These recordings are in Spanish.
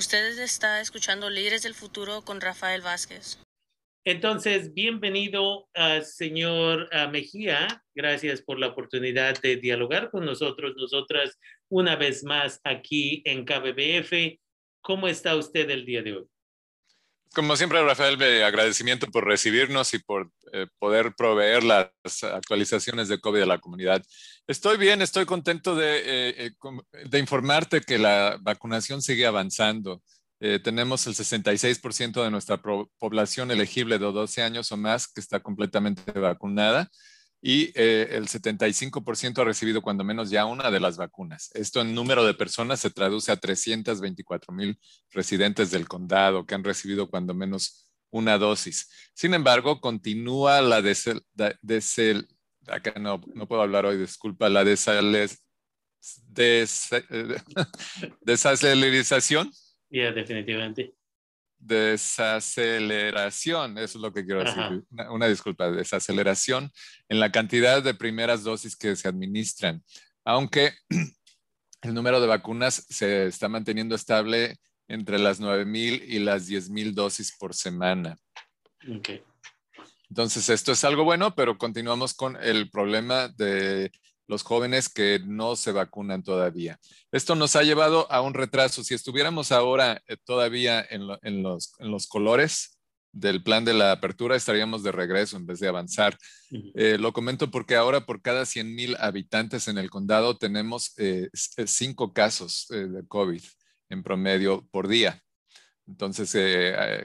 Usted está escuchando Líderes del Futuro con Rafael Vázquez. Entonces, bienvenido, uh, señor uh, Mejía. Gracias por la oportunidad de dialogar con nosotros, nosotras, una vez más aquí en KBBF. ¿Cómo está usted el día de hoy? Como siempre, Rafael, agradecimiento por recibirnos y por eh, poder proveer las actualizaciones de COVID a la comunidad. Estoy bien, estoy contento de, eh, eh, de informarte que la vacunación sigue avanzando. tenemos el 66% de nuestra población elegible de 12 años o más que está completamente vacunada y eh, el 75% ha recibido cuando menos ya una de las vacunas. Esto en número de personas se traduce a 324 mil residentes del condado que han recibido cuando menos una dosis. Sin embargo, continúa la desel, desel, acá no, no, puedo hablar hoy, disculpa, la desales, des, desacelerización. Ya, definitivamente desaceleración, eso es lo que quiero decir, una, disculpa, desaceleración en la cantidad de primeras dosis que se administran, aunque el número de vacunas se está manteniendo estable entre las 9.000 y las 10.000 dosis por semana. Entonces, esto es algo bueno, pero continuamos con el problema de los jóvenes que no se vacunan todavía. Esto nos ha llevado a un retraso. Si estuviéramos ahora eh, todavía en, los, colores del plan de la apertura, estaríamos de regreso en vez de avanzar. Eh, lo comento porque ahora por cada 100 mil habitantes en el condado tenemos eh, cinco casos de COVID en promedio por día. Entonces,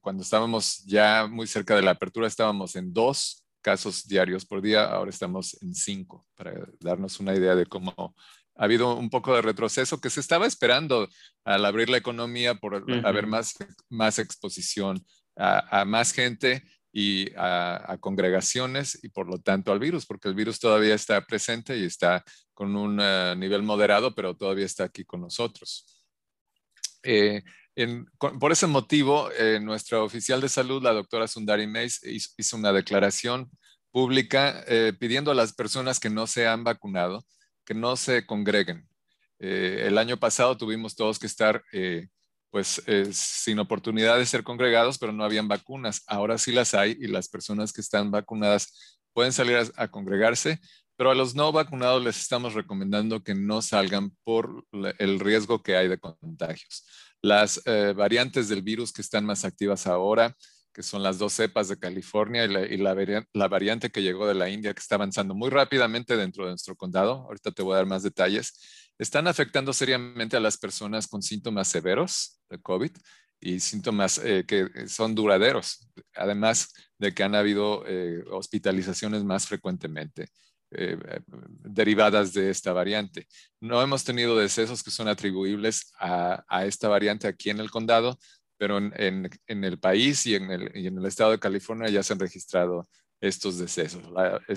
cuando estábamos ya muy cerca de la apertura, estábamos en dos casos diarios por día, ahora estamos en cinco, para darnos una idea de cómo ha habido un poco de retroceso que se estaba esperando al abrir la economía por haber más, más exposición a, más gente y a, congregaciones y por lo tanto al virus, porque el virus todavía está presente y está con un eh, nivel moderado, pero todavía está aquí con nosotros. Eh, por ese motivo, eh, nuestra oficial de salud, la doctora Sundari Mays, hizo, una declaración pública eh, pidiendo a las personas que no se han vacunado que no se congreguen. Eh, el año pasado tuvimos todos que estar pues sin oportunidad de ser congregados, pero no habían vacunas. Ahora sí las hay y las personas que están vacunadas pueden salir a congregarse, pero a los no vacunados les estamos recomendando que no salgan por el riesgo que hay de contagios las eh, variantes del virus que están más activas ahora, que son las dos cepas de California y, la, variante que llegó de la India, que está avanzando muy rápidamente dentro de nuestro condado. Ahorita te voy a dar más detalles. Están afectando seriamente a las personas con síntomas severos de COVID y síntomas eh, que son duraderos, además de que han habido eh, hospitalizaciones más frecuentemente. Eh, derivadas de esta variante. No hemos tenido decesos que son atribuibles a, esta variante aquí en el condado, pero en, el país y en el, estado de California ya se han registrado estos decesos.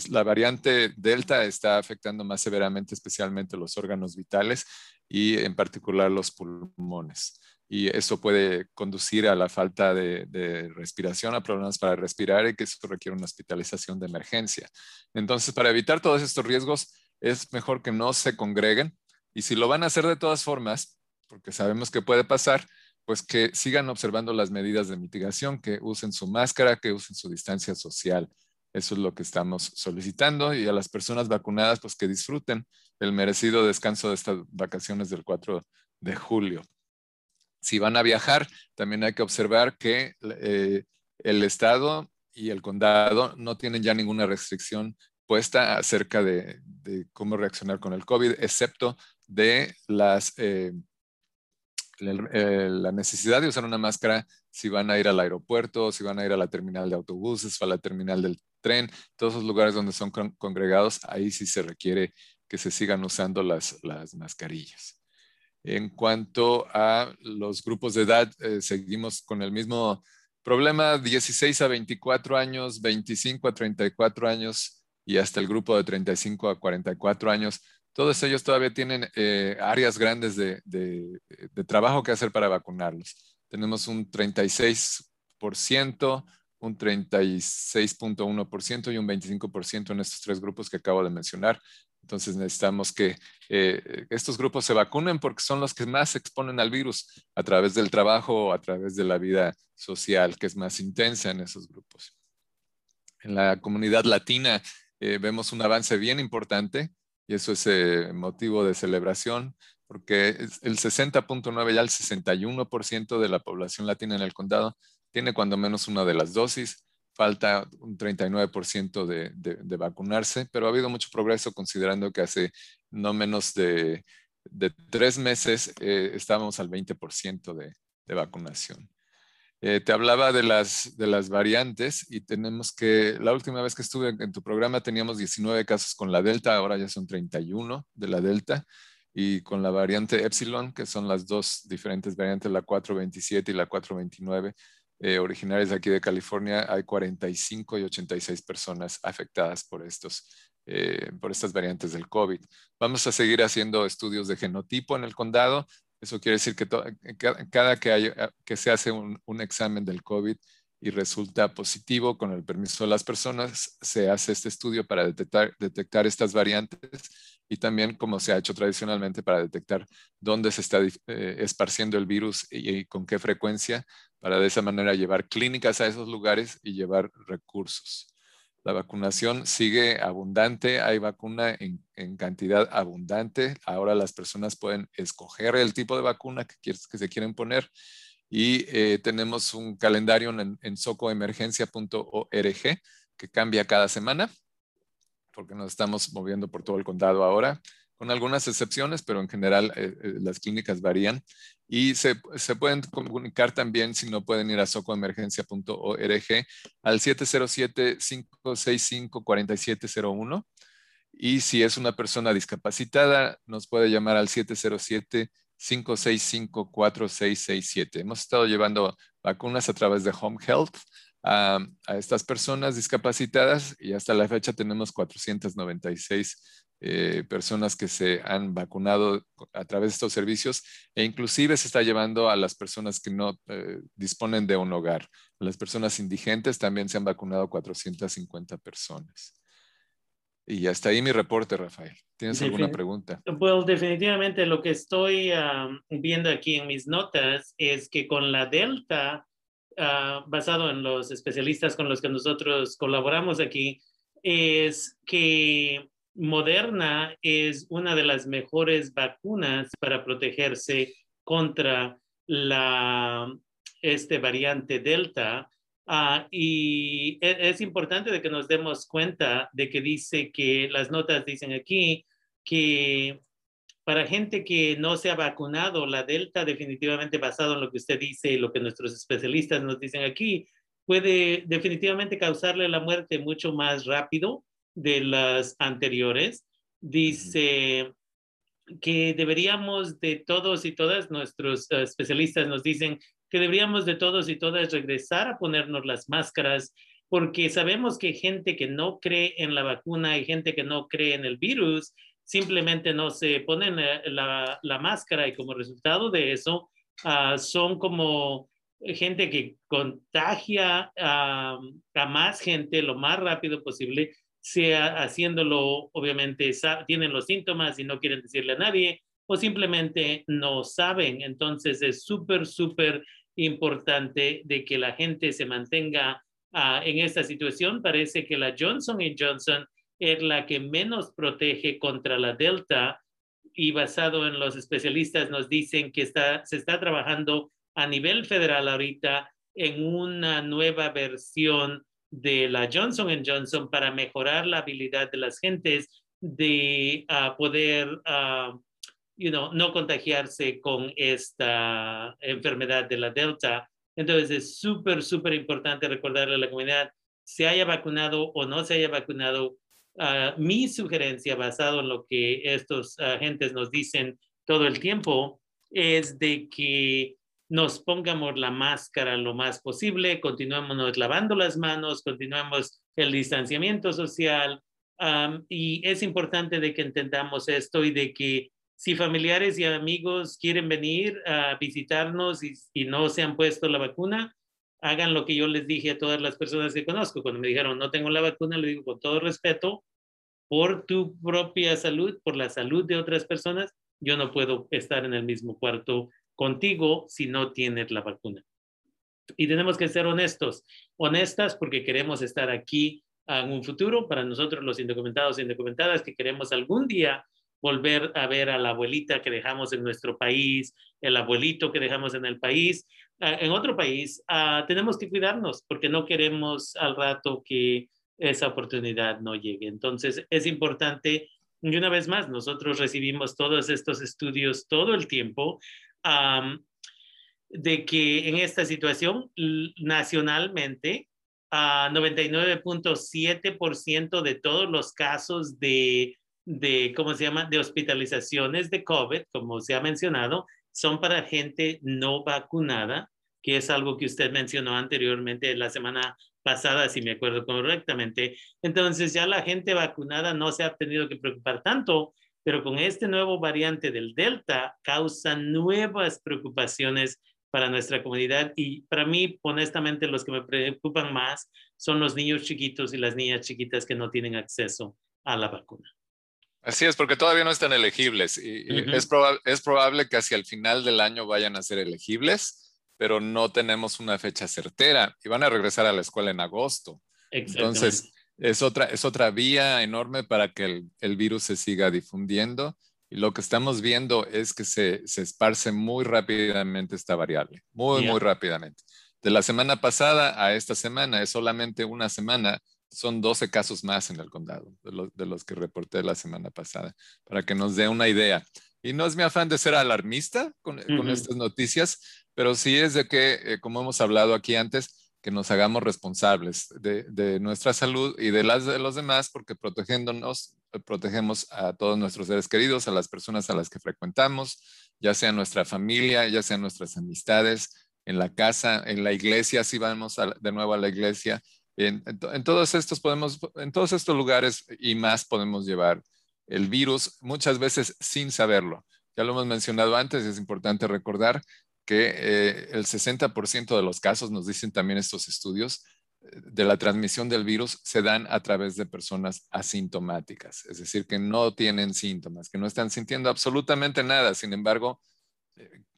La, variante Delta está afectando más severamente especialmente los órganos vitales y en particular los pulmones y eso puede conducir a la falta de, respiración, a problemas para respirar y que eso requiere una hospitalización de emergencia. Entonces, para evitar todos estos riesgos, es mejor que no se congreguen y si lo van a hacer de todas formas, porque sabemos que puede pasar, pues que sigan observando las medidas de mitigación, que usen su máscara, que usen su distancia social. Eso es lo que estamos solicitando y a las personas vacunadas, pues que disfruten el merecido descanso de estas vacaciones del 4 de julio si van a viajar, también hay que observar que eh, el Estado y el condado no tienen ya ninguna restricción puesta acerca de, cómo reaccionar con el COVID, excepto de las, eh, eh, la necesidad de usar una máscara si van a ir al aeropuerto, si van a ir a la terminal de autobuses o a la terminal del tren, todos los lugares donde son congregados, ahí sí se requiere que se sigan usando las, las mascarillas. En cuanto a los grupos de edad, eh, seguimos con el mismo problema, 16 a 24 años, 25 a 34 años y hasta el grupo de 35 a 44 años. Todos ellos todavía tienen eh, áreas grandes de, trabajo que hacer para vacunarlos. Tenemos un 36%, un 36.1% y un 25% en estos tres grupos que acabo de mencionar Entonces necesitamos que eh, estos grupos se vacunen porque son los que más se exponen al virus a través del trabajo o a través de la vida social, que es más intensa en esos grupos. En la comunidad latina eh, vemos un avance bien importante y eso es eh, motivo de celebración porque el 60.9 ya el 61% de la población latina en el condado tiene cuando menos una de las dosis falta un 39% de, de, vacunarse, pero ha habido mucho progreso considerando que hace no menos de, tres meses eh, estábamos al 20% de, vacunación. Eh, te hablaba de las, de las variantes y tenemos que, la última vez que estuve en tu programa teníamos 19 casos con la Delta, ahora ya son 31 de la Delta y con la variante Epsilon, que son las dos diferentes variantes, la 427 y la 429, eh, originarias de aquí de California, hay 45 y 86 personas afectadas por, estos, eh, por estas variantes del COVID. Vamos a seguir haciendo estudios de genotipo en el condado. Eso quiere decir que cada que, hay, eh, que se hace un examen del COVID y resulta positivo con el permiso de las personas, se hace este estudio para detectar, detectar estas variantes y también como se ha hecho tradicionalmente para detectar dónde se está esparciendo el virus y, con qué frecuencia para de esa manera llevar clínicas a esos lugares y llevar recursos. La vacunación sigue abundante, hay vacuna en, cantidad abundante. Ahora las personas pueden escoger el tipo de vacuna que, que se quieren poner y eh, tenemos un calendario en, en socoemergencia.org que cambia cada semana porque nos estamos moviendo por todo el condado ahora con algunas excepciones, pero en general eh, eh, las clínicas varían. Y se, se, pueden comunicar también, si no pueden ir a socoemergencia.org, al 707-565-4701. Y si es una persona discapacitada, nos puede llamar al 707-565-4667. Hemos estado llevando vacunas a través de Home Health a, a, estas personas discapacitadas y hasta la fecha tenemos 496 eh, personas que se han vacunado a través de estos servicios e inclusive se está llevando a las personas que no eh, disponen de un hogar. las personas indigentes también se han vacunado 450 personas. Y hasta ahí mi reporte, Rafael. ¿Tienes alguna pregunta? Pues definitivamente lo que estoy viendo aquí en mis notas es que con la Delta, ah, basado en los especialistas con los que nosotros colaboramos aquí, es que Moderna es una de las mejores vacunas para protegerse contra la este variante Delta. Ah, y e, es, importante de que nos demos cuenta de que dice que las notas dicen aquí que para gente que no se ha vacunado, la Delta definitivamente basado en lo que usted dice y lo que nuestros especialistas nos dicen aquí, puede definitivamente causarle la muerte mucho más rápido de las anteriores, dice que deberíamos de todos y todas, nuestros eh, especialistas nos dicen que deberíamos de todos y todas regresar a ponernos las máscaras porque sabemos que gente que no cree en la vacuna y gente que no cree en el virus simplemente no se ponen la, máscara y como resultado de eso ah, son como gente que contagia a más gente lo más rápido posible sea haciéndolo, obviamente, tienen los síntomas y no quieren decirle a nadie, o simplemente no saben. Entonces es súper, súper importante de que la gente se mantenga ah, en esta situación. Parece que la Johnson Johnson es la que menos protege contra la Delta y basado en los especialistas nos dicen que está, se está trabajando a nivel federal ahorita en una nueva versión de la Johnson Johnson para mejorar la habilidad de las gentes de ah, poder, uh, you know, no contagiarse con esta enfermedad de la Delta. Entonces es súper, súper importante recordarle a la comunidad, se haya vacunado o no se haya vacunado, ah, mi sugerencia basado en lo que estos agentes nos dicen todo el tiempo es de que nos pongamos la máscara lo más posible, continuemos lavando las manos, continuemos el distanciamiento social. y es importante de que entendamos esto y de que si familiares y amigos quieren venir a visitarnos y, no se han puesto la vacuna, hagan lo que yo les dije a todas las personas que conozco. Cuando me dijeron no tengo la vacuna, le digo con todo respeto, por tu propia salud, por la salud de otras personas, yo no puedo estar en el mismo cuarto contigo si no tienes la vacuna. Y tenemos que ser honestos, honestas porque queremos estar aquí en un futuro para nosotros los indocumentados e indocumentadas que queremos algún día volver a ver a la abuelita que dejamos en nuestro país, el abuelito que dejamos en el país, en otro país, ah, tenemos que cuidarnos porque no queremos al rato que esa oportunidad no llegue. Entonces, es importante, y una vez más, nosotros recibimos todos estos estudios todo el tiempo de que en esta situación nacionalmente, a 99.7% de todos los casos de, de, ¿cómo se llama?, de hospitalizaciones de COVID, como se ha mencionado, son para gente no vacunada, que es algo que usted mencionó anteriormente la semana pasada, si me acuerdo correctamente. Entonces ya la gente vacunada no se ha tenido que preocupar tanto, pero con este nuevo variante del Delta causa nuevas preocupaciones para nuestra comunidad y para mí, honestamente, los que me preocupan más son los niños chiquitos y las niñas chiquitas que no tienen acceso a la vacuna. Así es, porque todavía no están elegibles y, es, probable, es probable que hacia el final del año vayan a ser elegibles, pero no tenemos una fecha certera y van a regresar a la escuela en agosto. Entonces, es otra, es otra vía enorme para que el, el virus se siga difundiendo y lo que estamos viendo es que se, se esparce muy rápidamente esta variable, muy, muy rápidamente. De la semana pasada a esta semana, es solamente una semana, son 12 casos más en el condado de, de los que reporté la semana pasada, para que nos dé una idea. Y no es mi afán de ser alarmista con, con estas noticias, pero sí es de que, eh, como hemos hablado aquí antes, que nos hagamos responsables de, de, nuestra salud y de las de los demás, porque protegiéndonos protegemos a todos nuestros seres queridos, a las personas a las que frecuentamos, ya sea nuestra familia, ya sean nuestras amistades, en la casa, en la iglesia, si vamos de nuevo a la iglesia. En, todos estos podemos, en todos estos lugares y más podemos llevar el virus, muchas veces sin saberlo. Ya lo hemos mencionado antes, es importante recordar que eh, el 60% de los casos, nos dicen también estos estudios, de la transmisión del virus se dan a través de personas asintomáticas, es decir, que no tienen síntomas, que no están sintiendo absolutamente nada, sin embargo,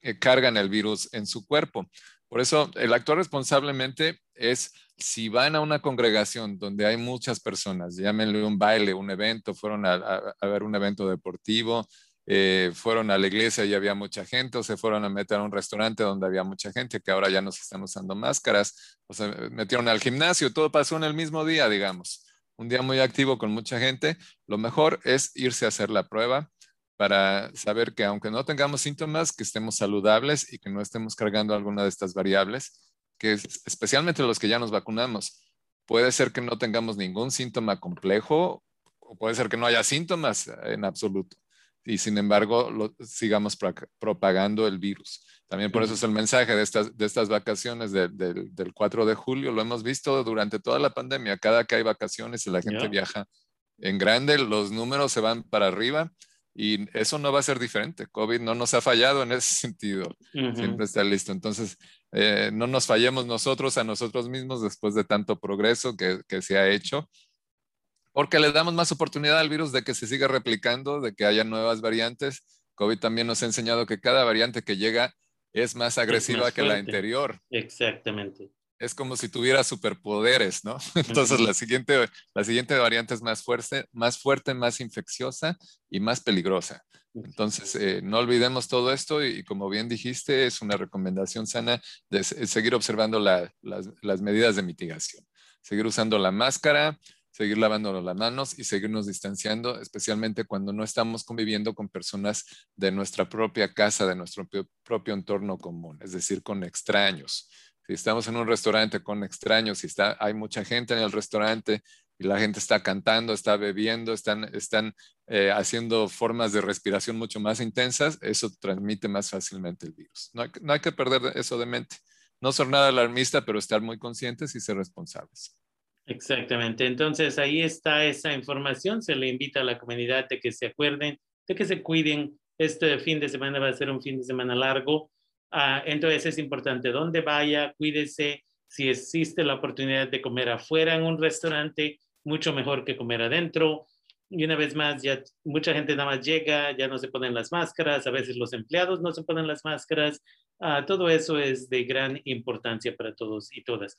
eh, cargan el virus en su cuerpo. Por eso, el actuar responsablemente es si van a una congregación donde hay muchas personas, llámenle un baile, un evento, fueron a ver un evento deportivo, eh, fueron a la iglesia y había mucha gente, o se fueron a meter a un restaurante donde había mucha gente, que ahora ya no se están usando máscaras, o se metieron al gimnasio, todo pasó en el mismo día, digamos. Un día muy activo con mucha gente. Lo mejor es irse a hacer la prueba para saber que aunque no tengamos síntomas, que estemos saludables y que no estemos cargando alguna de estas variables, que especialmente los que ya nos vacunamos. Puede ser que no tengamos ningún síntoma complejo o puede ser que no haya síntomas en absoluto y sin embargo lo, sigamos propagando el virus. También por eso es el mensaje de estas, de estas vacaciones del 4 de julio. Lo hemos visto durante toda la pandemia. Cada que hay vacaciones y la gente viaja en grande, los números se van para arriba y eso no va a ser diferente. COVID no nos ha fallado en ese sentido. Siempre está listo. Entonces, eh, no nos fallemos nosotros a nosotros mismos después de tanto progreso que, que se ha hecho porque le damos más oportunidad al virus de que se siga replicando, de que haya nuevas variantes. COVID también nos ha enseñado que cada variante que llega es más agresiva que la anterior. Exactamente. Es como si tuviera superpoderes, ¿no? Entonces la, siguiente, la siguiente variante es más fuerte, más fuerte, más infecciosa y más peligrosa. Entonces, eh, no olvidemos todo esto y, como bien dijiste, es una recomendación sana de seguir observando las, las medidas de mitigación. Seguir usando la máscara, seguir lavándonos las manos y seguirnos distanciando, especialmente cuando no estamos conviviendo con personas de nuestra propia casa, de nuestro propio entorno común, es decir, con extraños. Si estamos en un restaurante con extraños, si está, hay mucha gente en el restaurante y la gente está cantando, está bebiendo, están, están eh, haciendo formas de respiración mucho más intensas, eso transmite más fácilmente el virus. No hay, no hay que perder eso de mente. No ser nada alarmista, pero estar muy conscientes y ser responsables. Exactamente. Entonces ahí está esa información. Se le invita a la comunidad de que se acuerden, de que se cuiden. Este fin de semana va a ser un fin de semana largo. Ah, entonces es importante dónde vaya, cuídese. Si existe la oportunidad de comer afuera en un restaurante, mucho mejor que comer adentro. y una vez más, ya mucha gente nada más llega, ya no se ponen las máscaras, a veces los empleados no se ponen las máscaras. Ah, todo eso es de gran importancia para todos y todas.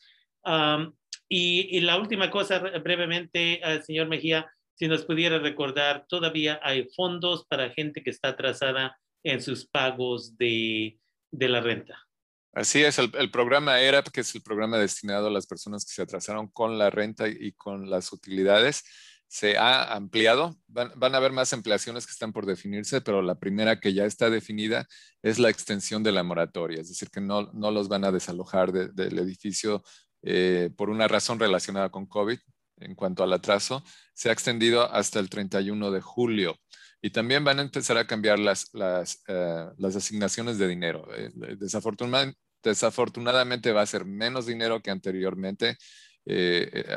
y, la última cosa, brevemente, uh, señor Mejía, si nos pudiera recordar, todavía hay fondos para gente que está atrasada en sus pagos de, de la renta. Así es, el, programa ERAP, que es el programa destinado a las personas que se atrasaron con la renta y con las utilidades, se ha ampliado. Van, a haber más ampliaciones que están por definirse, pero la primera que ya está definida es la extensión de la moratoria, es decir, que no, no los van a desalojar del edificio eh, por una razón relacionada con COVID. En cuanto al atraso, se ha extendido hasta el 31 de julio. Y también van a empezar a cambiar las, las, eh, las asignaciones de dinero. Eh, desafortunadamente, desafortunadamente va a ser menos dinero que anteriormente.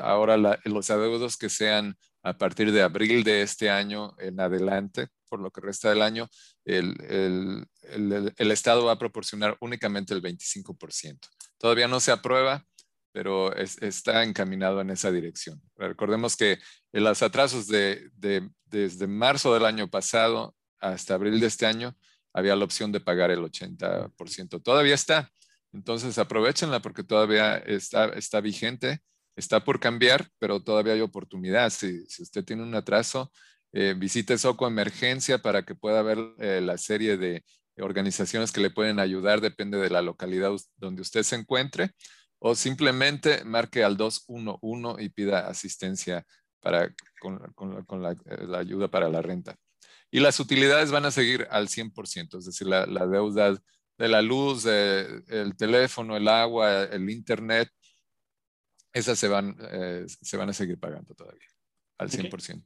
ahora los adeudos que sean a partir de abril de este año en adelante, por lo que resta del año, el, el, el, Estado va a proporcionar únicamente el 25%. Todavía no se aprueba, pero está encaminado en esa dirección. Recordemos que los atrasos de, de, desde marzo del año pasado hasta abril de este año había la opción de pagar el 80%. Todavía está. Entonces aprovechenla porque todavía está, está vigente está por cambiar, pero todavía hay oportunidad. Si, usted tiene un atraso, eh, visite Soco Emergencia para que pueda ver eh, la serie de organizaciones que le pueden ayudar, depende de la localidad donde usted se encuentre, o simplemente marque al 211 y pida asistencia para, con, la, eh, la, ayuda para la renta. Y las utilidades van a seguir al 100%, es decir, la, la deuda de la luz, el teléfono, el agua, el internet, esas se van, eh, se van a seguir pagando todavía al 100%.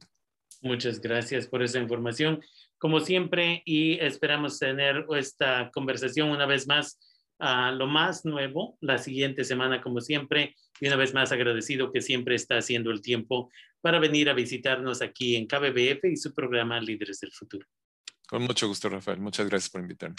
Muchas gracias por esa información. Como siempre, y esperamos tener esta conversación una vez más a lo más nuevo la siguiente semana, como siempre, y una vez más agradecido que siempre está haciendo el tiempo para venir a visitarnos aquí en KBBF y su programa Líderes del Futuro. Con mucho gusto, Rafael. Muchas gracias por invitarme.